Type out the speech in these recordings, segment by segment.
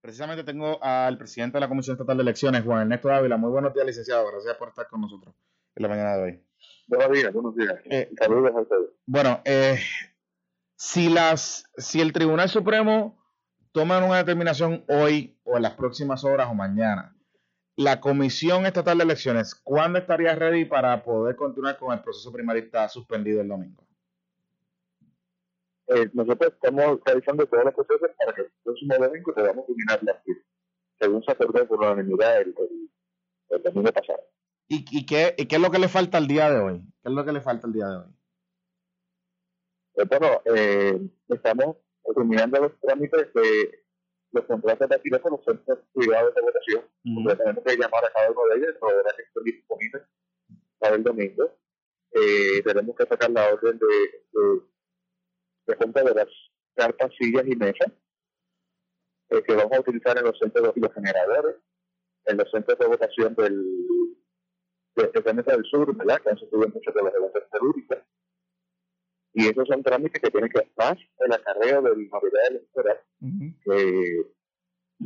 Precisamente tengo al presidente de la Comisión Estatal de Elecciones, Juan Ernesto Ávila. Muy buenos días, licenciado. Gracias por estar con nosotros en la mañana de hoy. Buenos días, buenos días. Eh, Saludos a ustedes. Bueno, eh, si, las, si el Tribunal Supremo toma una determinación hoy o en las próximas horas o mañana, la Comisión Estatal de Elecciones, ¿cuándo estaría ready para poder continuar con el proceso primarista suspendido el domingo? Eh, nosotros estamos realizando todos los procesos para que el próximo domingo podamos culminar la según se acordó por la unanimidad el, el, domingo pasado. ¿Y, y, qué, ¿Y qué es lo que le falta al día de hoy? ¿Qué es lo que le falta el día de hoy? Eh, bueno, eh, estamos terminando los trámites de los contratos de alquiler con los centros privados de votación. Uh tenemos que llamar a cada uno de ellos, proveer que estén disponibles para el domingo. Eh, tenemos que sacar la orden de, de de compra de las cartas, sillas y mesas eh, que vamos a utilizar en los centros de los generadores, en los centros de votación del, de, del sur, ¿verdad? Que han sufrido mucho de las elecciones telúricas. Y esos son trámites que tienen que más el acarreo del material electoral, que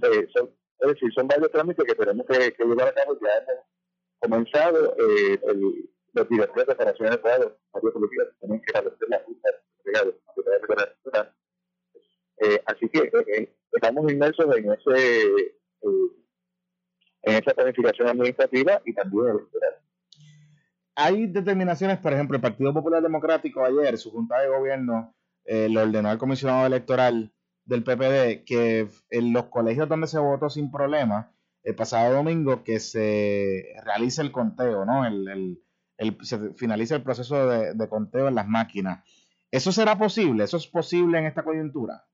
eh, son, es decir, son varios trámites que tenemos que, que llevar a cabo. Ya hemos comenzado eh, el, los directores de operaciones de los partidos políticos tienen que establecer la estamos inmersos en ese eh, en esa planificación administrativa y también electoral. Hay determinaciones, por ejemplo, el Partido Popular Democrático ayer, su junta de gobierno, le ordenó al comisionado electoral del PPD que en los colegios donde se votó sin problema, el pasado domingo, que se realice el conteo, ¿no? El, el, se finalice el proceso de conteo en las máquinas. ¿Eso será posible? ¿Eso es posible en esta coyuntura?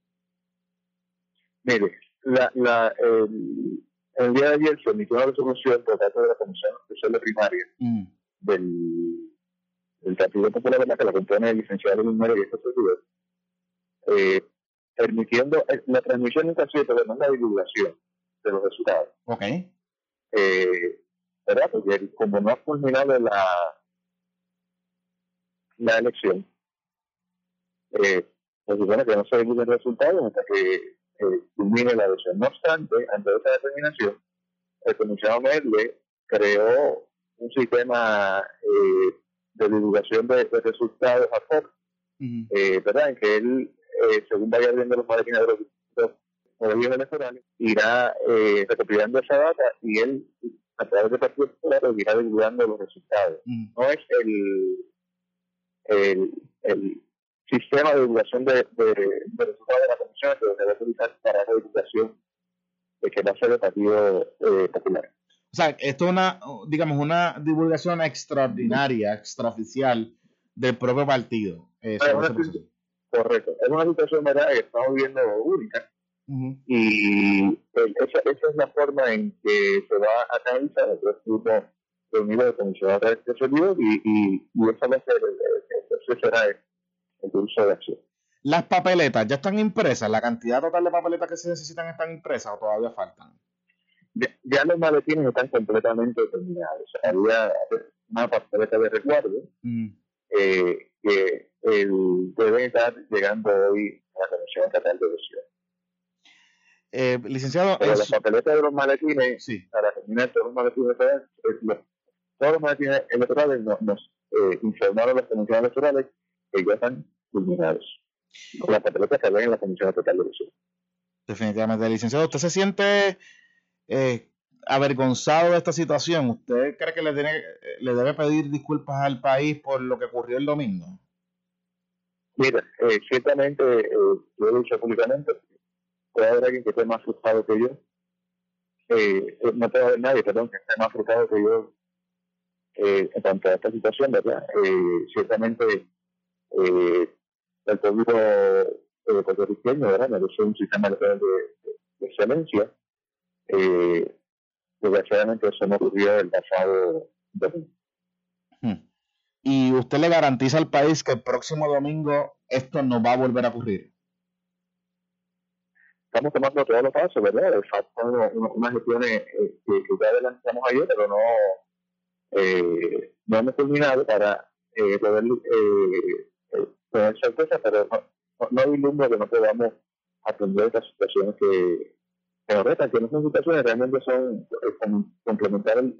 Mire, la, la, el, el, día de ayer se emitió una resolución por parte de la Comisión Especial de Primaria mm. del, del Partido Popular, la que la compone el licenciado Luis María y este servidor, eh, permitiendo eh, la transmisión en caso pero no la divulgación de los resultados. Ok. Eh, ¿Verdad? Porque como no ha culminado la, la elección, eh, se supone que no se el resultado hasta que eh, la elección. No obstante, ante esa determinación, el comisionado Merle creó un sistema eh, de divulgación de, resultados a hoc, eh, ¿verdad? En que él, eh, según vaya viendo los maletines de los, los electorales, irá eh, recopilando esa data y él, a través de partido popular, irá divulgando los resultados. No es el, el, el sistema de divulgación de, de, de resultados de la comisión que se debe utilizar para la divulgación de que va a ser el Partido eh, Popular. O sea, esto es una, digamos, una divulgación extraordinaria, extraoficial del propio partido. Eh, correcto. Es una situación ¿verdad? que estamos viviendo única. Y pues, esa, esa, es la forma en que se va a canalizar el grupo reunido de comisionados de y, y, y esa va a ser, ese será el, ¿Las papeletas ya están impresas? ¿La cantidad total de papeletas que se necesitan están impresas o todavía faltan? Ya, los maletines están completamente terminados. Había una papeleta de recuerdo mm. eh, que el, debe estar llegando hoy a la Comisión Estatal de Elección. Eh, licenciado, Pero las papeletas de los maletines, sí. para terminar todos los maletines, eh, todos los maletines electorales nos, nos eh, informaron los comisiones electorales que ya están culminados. Con la papeleta que ven en la Comisión Total de Elección. Definitivamente, licenciado. ¿Usted se siente eh, avergonzado de esta situación? ¿Usted cree que le, tiene, le debe pedir disculpas al país por lo que ocurrió el domingo? Mira, eh, ciertamente, eh, yo he dicho públicamente, puede haber alguien que esté más frustrado que yo. Eh, eh, no puede haber nadie, perdón, que esté más frustrado que yo eh, en cuanto a esta situación, ¿verdad? Eh, ciertamente eh, el pueblo eh, puertorriqueño, ¿verdad? Un sistema de, excelencia. Eh, desgraciadamente eso no ocurrió el pasado domingo. Hmm. ¿Y usted le garantiza al país que el próximo domingo esto no va a volver a ocurrir? Estamos tomando todos los pasos, ¿verdad? Faltan unas gestiones eh, que, que ya adelantamos ayer, pero no, eh, no hemos culminado para eh, poder eh, tener certeza, pero no, no, no que no podamos atender estas situaciones que, que reta, que en esas situaciones realmente son eh, complementar el,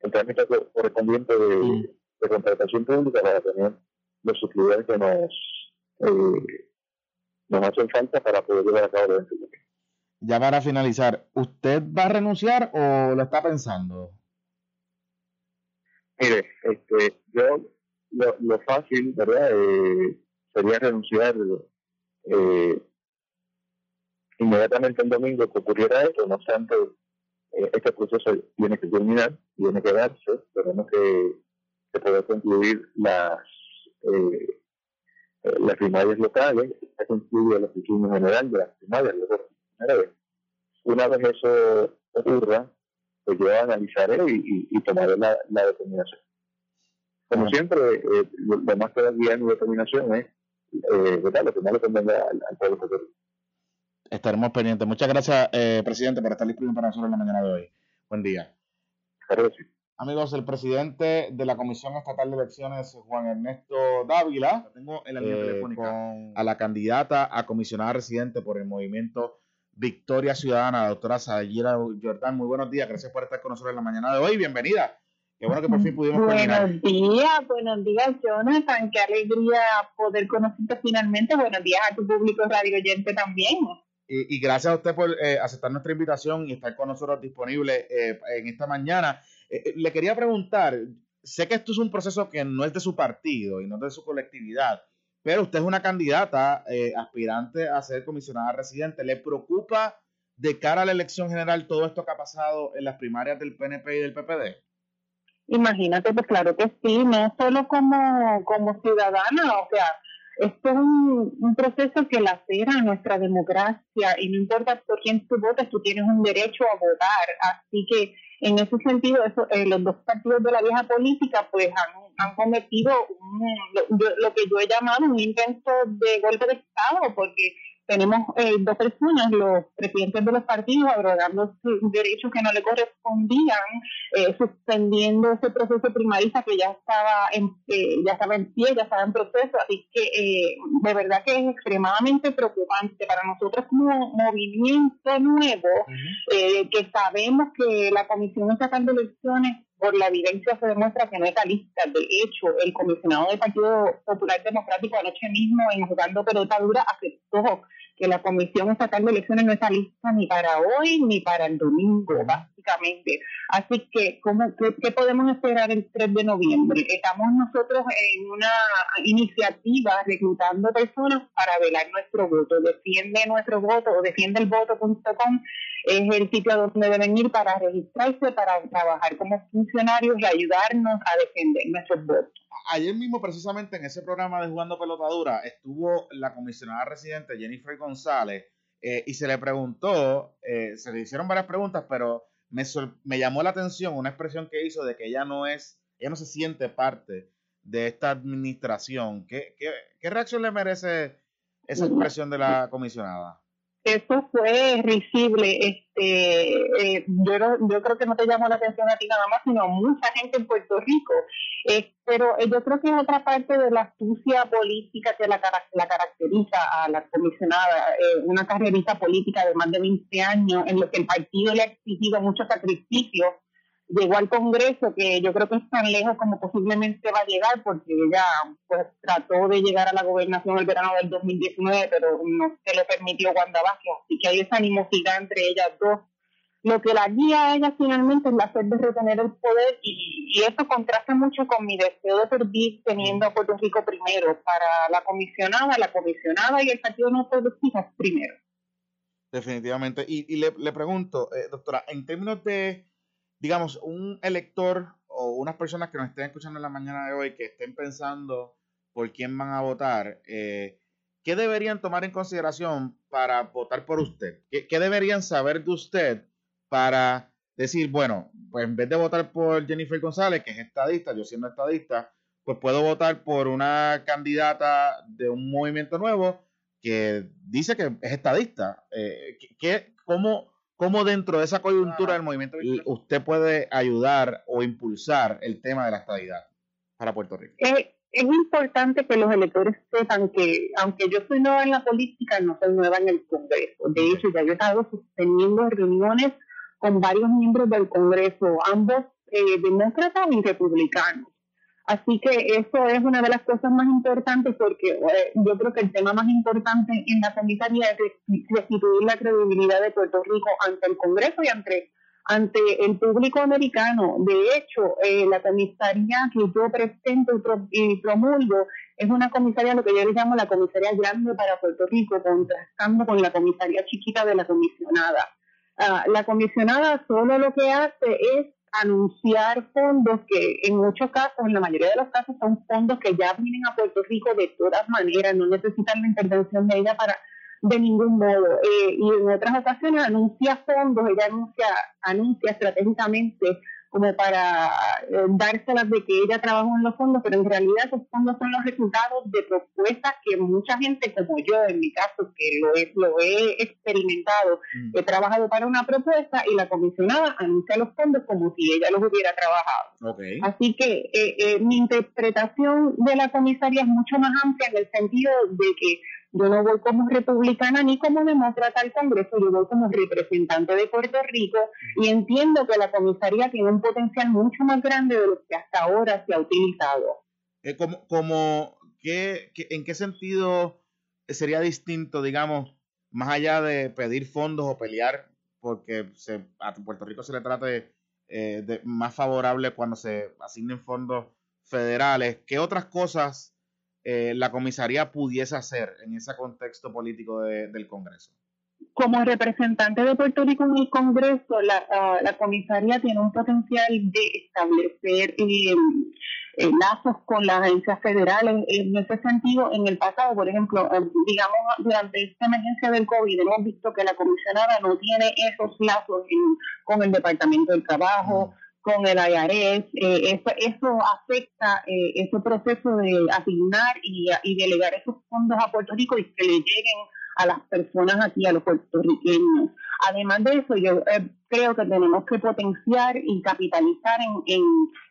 el, trámite correspondiente de, mm. de, contratación pública para tener los suplidores que nos, eh, nos hacen falta para poder llevar a cabo el evento. Ya para finalizar, ¿usted va a renunciar o lo está pensando? Mire, este, yo lo, lo fácil, ¿verdad? Eh, sería renunciar eh, inmediatamente el domingo que ocurriera esto, no obstante, eh, este proceso tiene que terminar, tiene que darse, tenemos que, que poder concluir las eh, las primarias locales, está concluido la oficina general de las primarias, Una vez eso ocurra, pues yo analizaré y, y, tomaré la, la, determinación. Como siempre, eh, lo, más que da guía mi determinación es eh, ¿verdad? lo que más le convenga al, al pueblo Estaremos pendientes. Muchas gracias, eh, presidente, por estar disponible para nosotros en la mañana de hoy. Buen día. Gracias. Amigos, el presidente de la Comisión Estatal de Elecciones, Juan Ernesto Dávila, tengo en la línea eh, telefónica a la candidata a comisionada residente por el movimiento Victoria Ciudadana, la doctora Sayira Jordán. Muy buenos días, gracias por estar con nosotros en la mañana de hoy. Bienvenida. Qué bueno que por fin pudimos Buenos días, buenos días, Jonathan. Qué alegría poder conocerte finalmente. Buenos días a tu público radio oyente también. Y, gracias a usted por eh, aceptar nuestra invitación y estar con nosotros disponible eh, en esta mañana. Eh, le quería preguntar, sé que esto es un proceso que no es de su partido y no es de su colectividad, pero usted es una candidata eh, aspirante a ser comisionada residente. ¿Le preocupa de cara a la elección general todo esto que ha pasado en las primarias del PNP y del PPD? Imagínate, pues claro que sí, no solo como, como ciudadana, o sea, esto es un, un, proceso que lacera nuestra democracia y no importa por quién tú votes, tú tienes un derecho a votar. Así que en ese sentido, eso, eh, los dos partidos de la vieja política pues han, han cometido lo, lo, que yo he llamado un intento de golpe de Estado, porque tenemos eh, dos personas, los presidentes de los partidos, abrogando derechos que no le correspondían, eh, suspendiendo ese proceso primarista que ya estaba en eh, ya estaba en pie, ya estaba en proceso, así que eh, de verdad que es extremadamente preocupante para nosotros como movimiento nuevo, que sabemos que la Comisión Estatal de Elecciones por la evidencia se demuestra que no está lista. De hecho, el comisionado del Partido Popular Democrático anoche mismo, en jugando pelota dura, aceptó que la Comisión Estatal de Elecciones no está lista ni para hoy ni para el domingo, básicamente. Así que, ¿cómo, qué, podemos esperar el 3 de noviembre? Estamos nosotros en una iniciativa reclutando personas para velar nuestro voto. Defiende nuestro voto o defiende el voto.com es el sitio donde deben ir para registrarse, para trabajar como funcionarios y ayudarnos a defender nuestros votos ayer mismo, precisamente en ese programa de Jugando Pelotadura, estuvo la comisionada residente Jennifer González eh, y se le preguntó, eh, se le hicieron varias preguntas, pero me, me llamó la atención una expresión que hizo de que ella no es, ella no se siente parte de esta administración. ¿Qué, qué, qué reacción le merece esa expresión de la comisionada? Eso fue risible. Este, eh, yo, yo creo que no te llamó la atención a ti nada más, sino a mucha gente en Puerto Rico. Eh, pero eh, yo creo que es otra parte de la astucia política que la, caracteriza a la comisionada, una carrerita política de más de 20 años en lo que el partido le ha exigido mucho sacrificio llegó al Congreso, que yo creo que es tan lejos como posiblemente va a llegar, porque ella pues trató de llegar a la gobernación el verano del 2019, pero no se le permitió Wanda Vázquez, así que hay esa animosidad entre ellas dos. Lo que la guía a ella finalmente es la sed de retener el poder y, y eso contrasta mucho con mi deseo de servir teniendo a Puerto Rico primero, para la comisionada, la comisionada y el Partido No Progresista primero. Definitivamente. Y, y le, le pregunto, eh, doctora, en términos de digamos, un elector o unas personas que nos estén escuchando en la mañana de hoy que estén pensando por quién van a votar, eh, ¿qué deberían tomar en consideración para votar por usted? ¿Qué, deberían saber de usted para decir, bueno, pues en vez de votar por Jennifer González, que es estadista, yo siendo estadista, pues puedo votar por una candidata de un movimiento nuevo que dice que es estadista. Eh, ¿qué, cómo, ¿Cómo dentro de esa coyuntura del movimiento usted puede ayudar o impulsar el tema de la estabilidad para Puerto Rico? Eh, es importante que los electores sepan que, aunque yo soy nueva en la política, no soy nueva en el Congreso. De hecho, ya yo he estado sosteniendo reuniones con varios miembros del Congreso, ambos eh, demócratas y republicanos. Así que eso es una de las cosas más importantes porque eh, yo creo que el tema más importante en la comisaría es restituir la credibilidad de Puerto Rico ante el Congreso y ante ante el público americano. De hecho, eh, la comisaría que yo presento y, promulgo es una comisaría, lo que yo le llamo la comisaría grande para Puerto Rico, contrastando con la comisaría chiquita de la comisionada. Ah, la comisionada solo lo que hace es anunciar fondos que en muchos casos, en la mayoría de los casos, son fondos que ya vienen a Puerto Rico de todas maneras, no necesitan la intervención de ella para de ningún modo. Eh, y en otras ocasiones anuncia fondos, ella anuncia, anuncia estratégicamente como para eh, dárselas de que ella trabajó en los fondos, pero en realidad esos fondos son los resultados de propuestas que mucha gente, como yo en mi caso, que lo he, lo he experimentado, mm. he trabajado para una propuesta y la comisionada anuncia los fondos como si ella los hubiera trabajado. Así que eh, eh, mi interpretación de la comisaría es mucho más amplia en el sentido de que yo no voy como republicana ni como demócrata al Congreso, yo voy como representante de Puerto Rico y entiendo que la comisaría tiene un potencial mucho más grande de lo que hasta ahora se ha utilizado. Eh, como, como ¿qué, ¿En qué sentido sería distinto, digamos, más allá de pedir fondos o pelear porque se, a Puerto Rico se le trate eh, de, más favorable cuando se asignen fondos federales? ¿Qué otras cosas eh, la comisaría pudiese hacer en ese contexto político del Congreso? Como representante de Puerto Rico en el Congreso, la, ah, la comisaría tiene un potencial de establecer eh, eh, lazos con las agencias federales. En ese sentido, en el pasado, por ejemplo, digamos, durante esta emergencia del COVID, hemos visto que la comisionada no tiene esos lazos con el Departamento del Trabajo, con el IRS, eh, eso, eso, afecta eh, ese proceso de asignar y, y, delegar esos fondos a Puerto Rico y que le lleguen a las personas aquí, a los puertorriqueños. Además de eso, yo eh, creo que tenemos que potenciar y capitalizar en, en,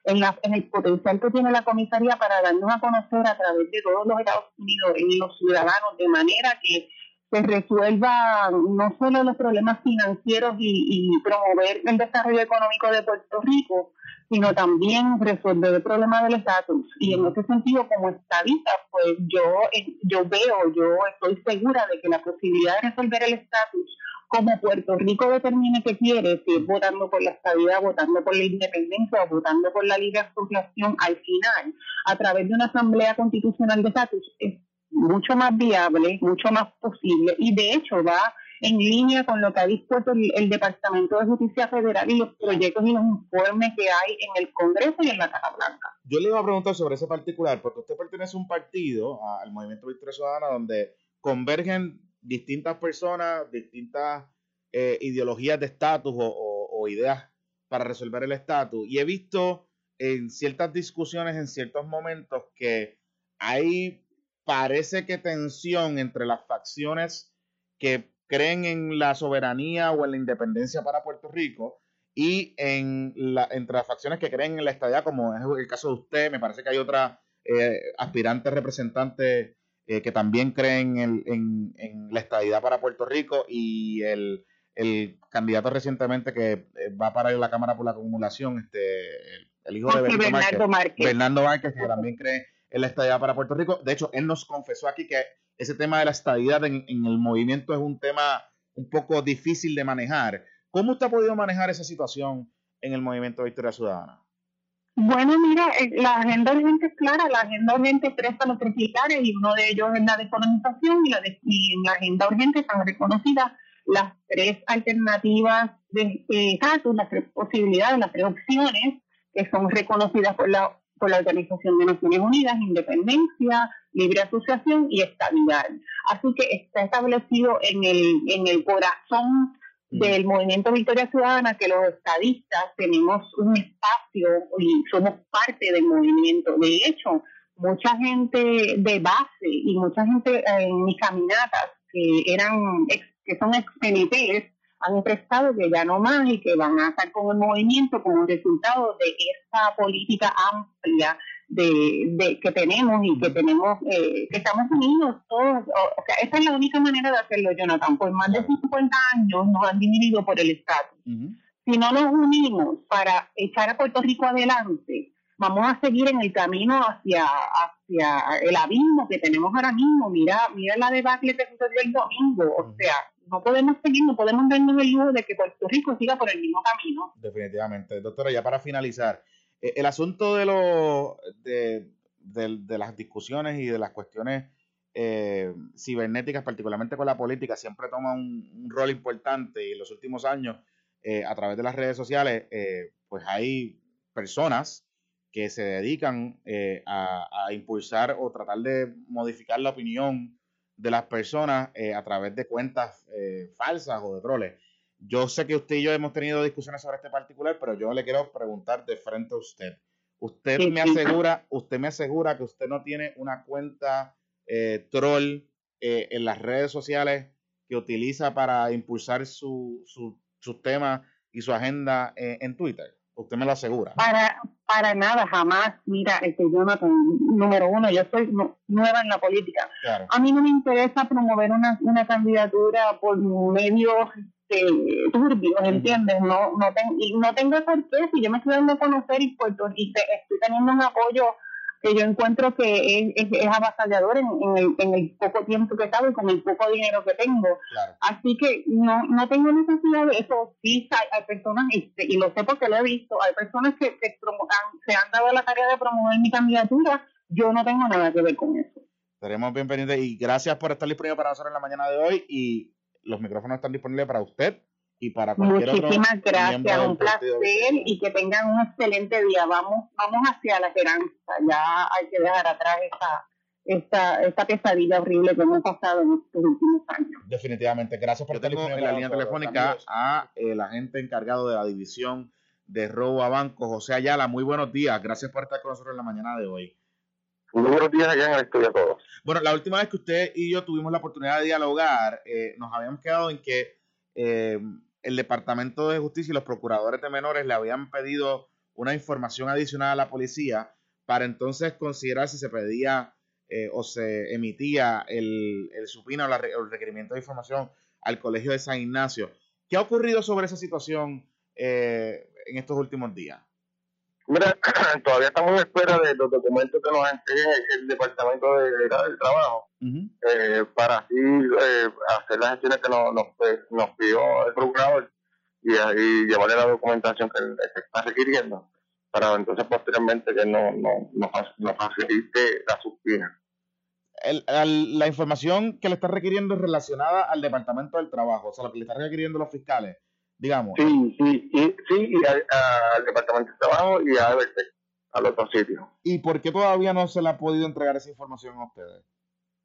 en, la, en, el potencial que tiene la comisaría para darnos a conocer a través de todos los Estados Unidos en los ciudadanos, de manera que se resuelva no solo los problemas financieros y, promover el desarrollo económico de Puerto Rico, sino también resolver el problema del estatus. Y en ese sentido, como estadista, pues yo, eh, yo veo, yo estoy segura de que la posibilidad de resolver el estatus como Puerto Rico determine que quiere, si es votando por la estabilidad, votando por la independencia o votando por la libre asociación al final, a través de una asamblea constitucional de estatus, es mucho más viable, mucho más posible y de hecho va en línea con lo que ha dispuesto el, Departamento de Justicia Federal y los proyectos y los informes que hay en el Congreso y en la Casa Blanca. Yo le iba a preguntar sobre ese particular, porque usted pertenece a un partido, al Movimiento Victoria Ciudadana, donde convergen distintas personas, distintas eh, ideologías de estatus o, o ideas para resolver el estatus. Y he visto en ciertas discusiones, en ciertos momentos, que hay parece que tensión entre las facciones que creen en la soberanía o en la independencia para Puerto Rico y en la, entre las facciones que creen en la estadía, como es el caso de usted, me parece que hay otra eh, aspirante representante eh, que también creen en, la estadidad para Puerto Rico y el, candidato recientemente que eh, va para la Cámara por la Acumulación, este, el, hijo de Bernardo Márquez, Bernardo Márquez, que también cree en la estadía para Puerto Rico. De hecho, él nos confesó aquí que ese tema de la estadidad en, el movimiento es un tema un poco difícil de manejar. ¿Cómo usted ha podido manejar esa situación en el movimiento de Victoria Ciudadana? Bueno, mira, eh, la agenda urgente es clara, la agenda urgente presta los tres pilares y uno de ellos es la decolonización y, la y en la agenda urgente están reconocidas las tres alternativas de estatus, las tres posibilidades, las tres opciones que son reconocidas por la por la Organización de Naciones Unidas, independencia, libre asociación y estabilidad. Así que está establecido en el, en el corazón mm. del movimiento Victoria Ciudadana que los estadistas tenemos un espacio y somos parte del movimiento. De hecho, mucha gente de base y mucha gente en mis caminatas que eran que son ex han expresado que ya no más y que van a estar con el movimiento como resultado de esta política amplia de, que tenemos y que tenemos, eh, que estamos unidos todos. O, sea, esa es la única manera de hacerlo, Jonathan. Por más de 50 años nos han dividido por el Estado. Si no nos unimos para echar a Puerto Rico adelante, vamos a seguir en el camino hacia, hacia el abismo que tenemos ahora mismo. Mira, mira la debacle que sucedió el domingo. O sea, no podemos seguir, no podemos darnos el lujo de que Puerto Rico siga por el mismo camino. Definitivamente. Doctora, ya para finalizar, eh, el asunto de, los de, las discusiones y de las cuestiones eh, cibernéticas, particularmente con la política, siempre toma un, rol importante y en los últimos años, eh, a través de las redes sociales, pues hay personas que se dedican a, a, impulsar o tratar de modificar la opinión de las personas a través de cuentas falsas o de troles. Yo sé que usted y yo hemos tenido discusiones sobre este particular, pero yo le quiero preguntar de frente a usted. Usted me asegura, usted me asegura que usted no tiene una cuenta eh, troll eh, en las redes sociales que utiliza para impulsar su, su, sus temas y su agenda eh, en Twitter. Usted me lo asegura. Para, para nada, jamás. Mira, este Jonathan, número uno, yo soy nueva en la política. A mí no me interesa promover una, una candidatura por medios este, turbios, ¿entiendes? No, no, no tengo por qué, si yo me estoy dando a conocer y Puerto y estoy teniendo un apoyo que yo encuentro que es, es, avasallador en, el, en, el, poco tiempo que estado y con el poco dinero que tengo. Así que no, no tengo necesidad de eso. Sí, hay, personas, este, y lo sé porque lo he visto, hay personas que, se han dado la tarea de promover mi candidatura. Yo no tengo nada que ver con eso. Estaremos bien pendientes y gracias por estar disponible para nosotros en la mañana de hoy y los micrófonos están disponibles para usted y para cualquier Muchísimas gracias, un placer y que tengan un excelente día. Vamos, vamos hacia la esperanza. Ya hay que dejar atrás esta, esta, esta pesadilla horrible que hemos pasado en estos últimos años. Definitivamente, gracias por estar en la línea telefónica a el agente encargado de la división de robo a bancos, José Ayala. Muy buenos días, gracias por estar con nosotros en la mañana de hoy. Muy buenos días allá en el estudio a todos. Bueno, la última vez que usted y yo tuvimos la oportunidad de dialogar, eh, nos habíamos quedado en que eh, el Departamento de Justicia y los procuradores de menores le habían pedido una información adicional a la policía para entonces considerar si se pedía eh, o se emitía el, el supina o, el requerimiento de información al Colegio de San Ignacio. ¿Qué ha ocurrido sobre esa situación en estos últimos días? Mira, todavía estamos en espera de los documentos que nos entregue el Departamento de, del Trabajo eh, para así eh, hacer las gestiones que nos, nos, nos pidió el procurador y, y, llevarle la documentación que, está requiriendo para entonces posteriormente que no, no, nos, nos facilite la subpina. la información que le está requiriendo es relacionada al Departamento del Trabajo, o sea, lo que le están requiriendo los fiscales digamos. Sí, sí, sí, sí y al, Departamento de Trabajo y a EBT, al otro sitio. ¿Y por qué todavía no se le ha podido entregar esa información a ustedes?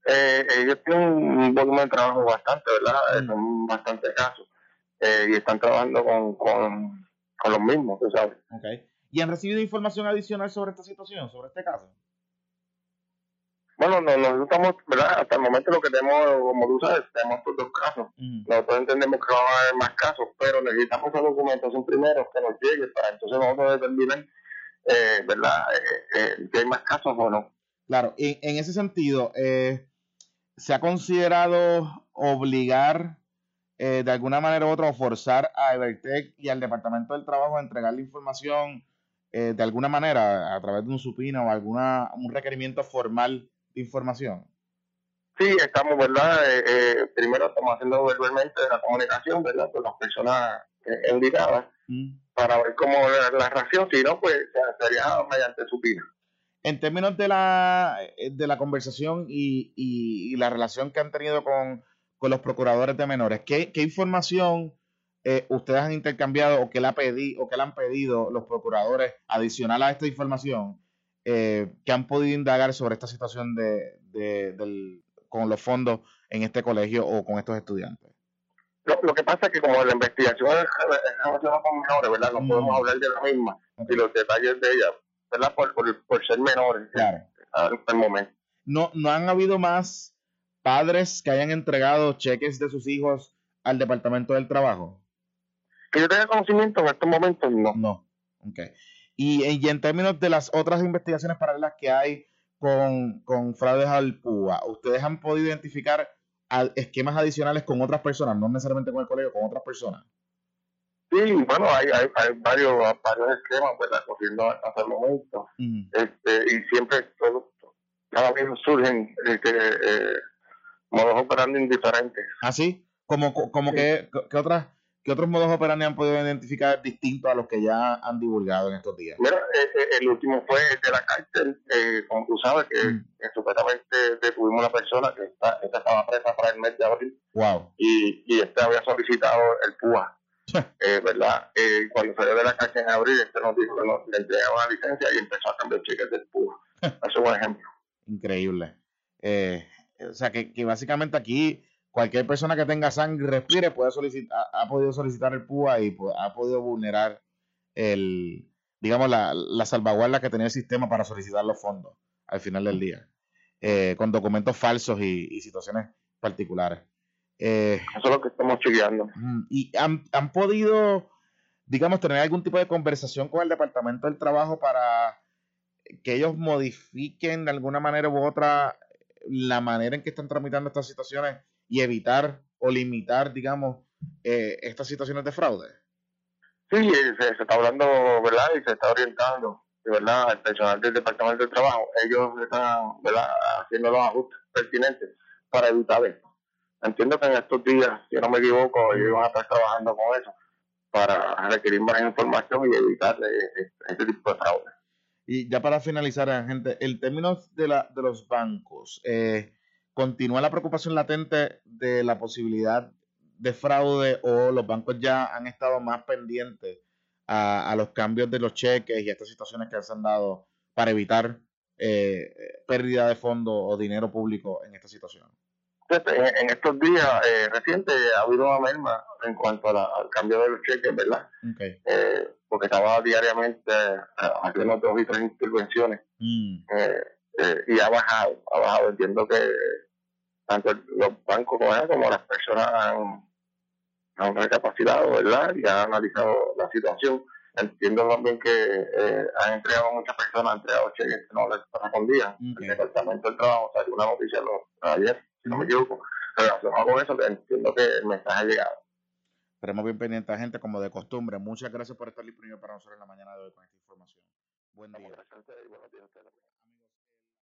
Eh, ellos tienen un volumen de trabajo bastante, ¿verdad? Mm. Son bastantes casos. Eh, y están trabajando con, con, con los mismos, tú sabes. Okay. ¿Y han recibido información adicional sobre esta situación, sobre este caso? Bueno, no, nosotros estamos, ¿verdad? Hasta el momento lo que tenemos, como tú sabes, tenemos estos dos casos. Nosotros entendemos que va a haber más casos, pero necesitamos esa documentación primero que nos llegue para entonces nosotros determinar, eh, ¿verdad?, eh, eh, que hay más casos o no. Claro, y en ese sentido, eh, ¿se ha considerado obligar de alguna manera u otra o forzar a Evertech y al Departamento del Trabajo a entregar la información de alguna manera a través de un supino o alguna un requerimiento formal información? Sí, estamos, ¿verdad? Eh, eh, primero estamos haciendo verbalmente la comunicación, ¿verdad? Con las personas indicadas mm. para ver cómo la, la reacción, si no, pues sería mediante su vida. En términos de la, eh, de la conversación y, y, la relación que han tenido con, con los procuradores de menores, ¿qué, qué información ustedes han intercambiado o que, le ha pedi, o que le han pedido los procuradores adicional a esta información eh, que han podido indagar sobre esta situación de, del, con los fondos en este colegio o con estos estudiantes? Lo, que pasa es que como la investigación es relacionada con menores, ¿verdad? No podemos mm. hablar de la misma y los detalles de ella, ¿verdad? Por, por, ser menores. Claro. el momento. No, ¿No han habido más padres que hayan entregado cheques de sus hijos al Departamento del Trabajo? Que yo tenga conocimiento en estos momentos, no. No, ok. Y, y, en términos de las otras investigaciones paralelas que hay con, con fraudes al PUA, ¿ustedes han podido identificar esquemas adicionales con otras personas, no necesariamente con el colegio, con otras personas? Sí, bueno, hay, hay, hay varios, varios esquemas, ¿verdad? Corriendo hasta el momento. este, y siempre, todo, cada vez surgen este, eh, modos operando indiferentes. ¿Ah, sí? ¿Como, como Que, que, otras, ¿Qué otros modos operandi han podido identificar distintos a los que ya han divulgado en estos días? Mira, eh, eh, el último fue el de la cárcel, como tú sabes, que, mm. supuestamente detuvimos una persona que está, estaba presa para el mes de abril. Wow. Y, y este había solicitado el PUA. eh, ¿verdad? Eh, cuando salió de la calle en abril, este nos dijo que nos, le entregaba una licencia y empezó a cambiar cheques del PUA. Ese es un ejemplo. Increíble. Eh, o sea, que, que, básicamente aquí cualquier persona que tenga sangre y respire puede solicitar, ha, podido solicitar el PUA y ha podido vulnerar el, digamos, la, la, salvaguarda que tenía el sistema para solicitar los fondos al final del día, eh, con documentos falsos y, y situaciones particulares. Eh, Eso es lo que estamos chequeando. ¿Y han, han podido, digamos, tener algún tipo de conversación con el Departamento del Trabajo para que ellos modifiquen de alguna manera u otra la manera en que están tramitando estas situaciones y evitar o limitar, digamos, eh, estas situaciones de fraude? Sí, se, está hablando, ¿verdad? Y se está orientando, ¿verdad? El personal del Departamento del Trabajo, ellos están, ¿verdad? Haciendo los ajustes pertinentes para evitar esto. Entiendo que en estos días, si no me equivoco, ellos van a estar trabajando con eso para requerir más información y evitar este tipo de fraude. Y ya para finalizar, gente, el término de, la, de los bancos, eh, ¿continúa la preocupación latente de la posibilidad de fraude o los bancos ya han estado más pendientes a, a los cambios de los cheques y a estas situaciones que se han dado para evitar eh, pérdida de fondos o dinero público en esta situación? En, estos días eh, recientes ha habido una merma en cuanto al cambio de los cheques, ¿verdad? Eh, porque estaba diariamente eh, haciendo dos y tres intervenciones mm. eh, y ha bajado, ha bajado. Entiendo que tanto los bancos como, las personas han, han recapacitado, ¿verdad? Y han analizado la situación. Entiendo también que han entregado muchas personas, han entregado cheques que no les respondían. El Departamento del Trabajo salió una noticia ayer si no me equivoco. Relacionado con eso, entiendo que el mensaje ha llegado. Estaremos bien pendientes, gente, como de costumbre. Muchas gracias por estar disponible para nosotros en la mañana de hoy con esta información. Buen día.